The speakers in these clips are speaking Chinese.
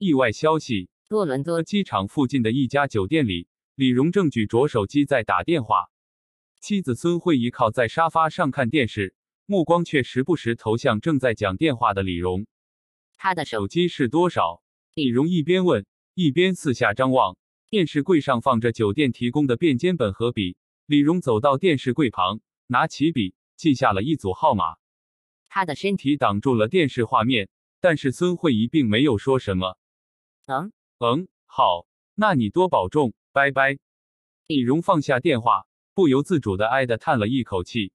意外消息：多伦多机场附近的一家酒店里，李荣正举着手机在打电话，妻子孙慧仪靠在沙发上看电视，目光却时不时投向正在讲电话的李荣。他的手手机是多少？李荣一边问，一边四下张望。电视柜上放着酒店提供的便笺本和笔。李荣走到电视柜旁，拿起笔，记下了一组号码。他的身体体挡住了电视画面，但是孙慧仪并没有说什么。嗯，嗯，好，那你多保重，拜拜。李荣放下电话，不由自主的哀的叹了一口气，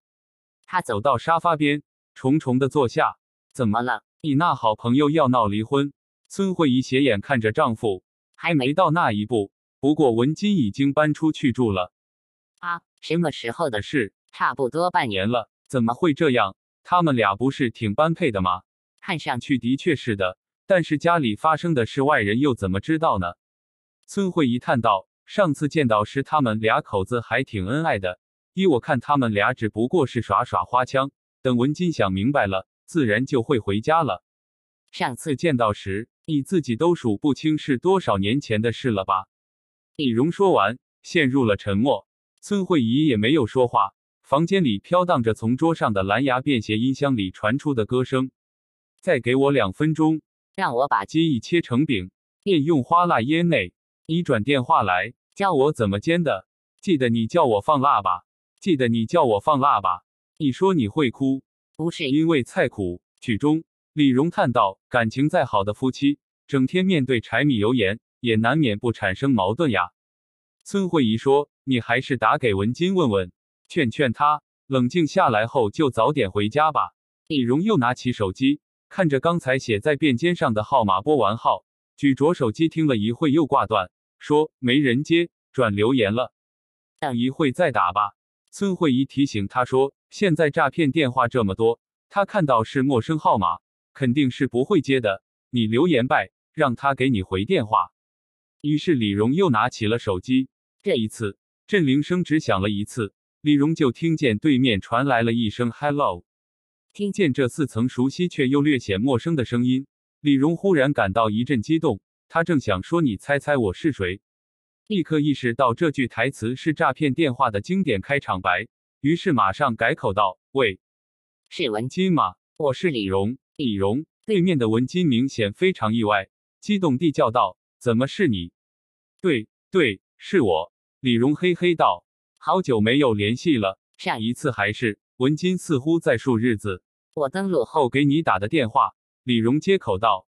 他走走到沙发边，重重的坐下。怎么了？你那好朋友要闹离婚？孙慧仪斜眼看着丈夫，还没没到那一步。不过文金已经搬出去住了。啊？什么时候的的事？差不多半年。了，怎么会这样？他们俩不是挺般配的吗？看上去去的确是的，但是家里发生的事，外人又怎么知道呢？孙慧仪叹道：“上次见到时，他们俩口子还挺恩爱的。依我看，他们俩只不过是耍耍花枪。等文金想明白了，自然就会回家了。上次见到时，你自己都数不清是多少年前的事了吧？”李荣说完，陷入了沉默。孙慧仪也没有说话。房间里飘荡着从桌上的蓝牙便携音箱里传出的歌声。再给我两分钟，让我把鸡一切成饼，便用花蜡腌内。你转电话来，教我怎么煎的。记得你叫我放辣吧，记得你叫我放辣吧。你说你会哭，不是因为菜苦。曲中，李荣叹道：“感情再好的夫妻，整天面对柴米油盐，也难免不产生矛盾呀。”孙慧仪说：“你还是打给文金问问，劝劝他，冷静下来后就早点回家吧。”李荣又拿起手机，看着刚才写在便笺上的号码，拨完号，举着手机听了一会又挂断，说：“没人接，转留言了，等一会再打吧。”孙慧仪提醒他说：“现在诈骗电话这么多，他看到是陌生号码，肯定是不会接的。你留言呗，让他给你回电话。”于是李荣又拿起了手机，这一次震铃声只响了一次，李荣就听见对面传来了一声 “hello”。听见这似曾熟悉却又略显陌生的声音，李荣忽然感到一阵激动。他正想说“你猜猜我是谁”，立刻意识到这句台词是诈骗电话的经典开场白，于是马上改口道：“喂，是文金吗？我是李荣。”李荣对面的文金明显非常意外，激动地叫道：“怎么是你？”“对对，是我。”李荣嘿嘿道：“好久没有联系了，上一次还是……”文金似乎在数日子我登录后后给你打的电话。李荣接口道：“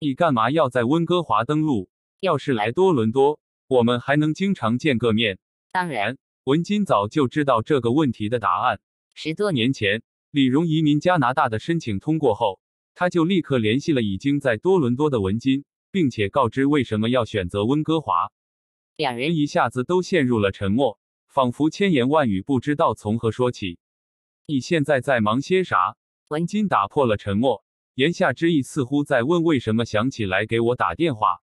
你干嘛要在温哥华登录？要是来多伦多，我们还能经常见个面。”当然文金早就知道这个问题的答案。十多多年前，李荣移民加拿大的申请通过后，他就立刻联系了已经在多伦多的文金，并且告知为什么要选择温哥华。两人人一下子都陷入了沉默，仿佛千言万语不知道从何说起。你现在在忙些啥？文金打破了沉默，言下之意似乎在问为什么想起来给我打电话。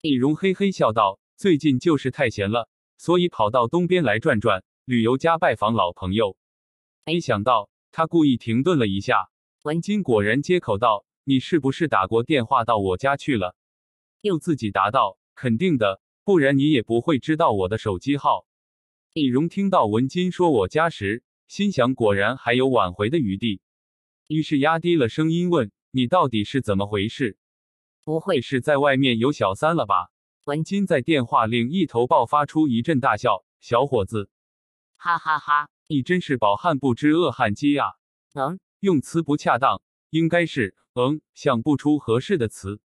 李荣嘿嘿笑道：“最近就是太闲了，所以跑到东边来转转，旅游加拜访老朋友。”没想到他故意停顿了一下，文金果然接口道：“你是不是打过电话到我家去了？”又自己答道：“肯定的，不然你也不会知道我的手机号。”李荣听到文金说我家时，心想果然还有挽回的余地，于是压低了声音问：“你到底是怎么回事？不会会是在外面有小三了吧？”文金在电话另一头爆发出一阵大笑：“小伙子，哈哈哈。你真是饱汉不知饿汉饥啊！嗯，用词不恰当，应该是嗯，想不出合适的词。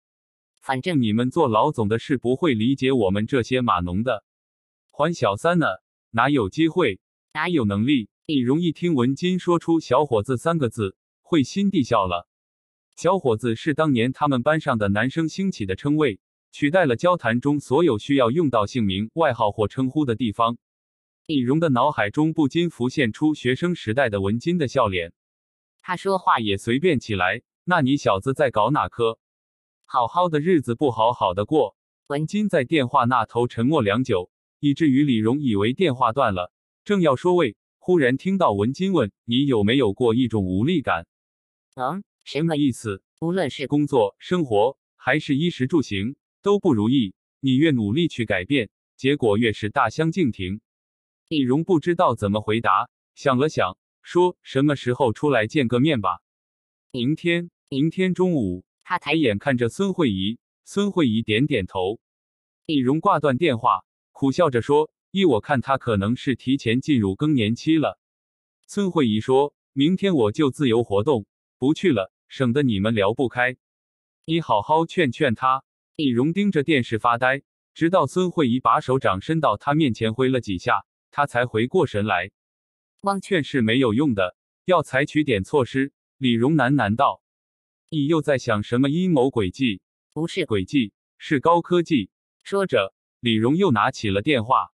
反正你们做老总的是不会理解我们这些码农的，还小三呢，哪有机会，哪有有能力？”你容易听文金说出“小伙子”三个字，会心地笑了。小伙子是当年他们班上的男生兴起的称谓，取代了交谈中所有需要用到姓名、外号或称呼的地方。李荣的脑海中不禁浮现出学生时代的文金的笑脸，他说话也随便起来。那你小子在搞哪科？好好的日子不好好的过。文金在电话那头沉默良久，以至于李荣以为电话断了，正要说喂，忽然听到文金问：“你有没有过一种无力感？嗯，什么意思？无论是工作、生活，还是衣食住行都不如意，你越努力去改变，结果越是大相径庭。李荣不知道怎么回答，想了想，说：“什么时候出来见个面吧？”明天，明天中午。他抬眼看着孙慧仪，孙慧仪点点头。李荣挂断电话，苦笑着说：“依我看，他可能是提前进入更年期了。”孙慧仪说：“明天我就自由活动，不去了，省得你们聊不开。你好好劝劝他。”李荣盯着电视发呆，直到孙慧仪把手掌伸到他面前挥了几下，他才回过神来。汪劝是没有用的，要采取点措施。李荣喃喃道：“你又在想什么阴谋诡计？不是诡计是高科技。”说着，李荣又拿起了电话。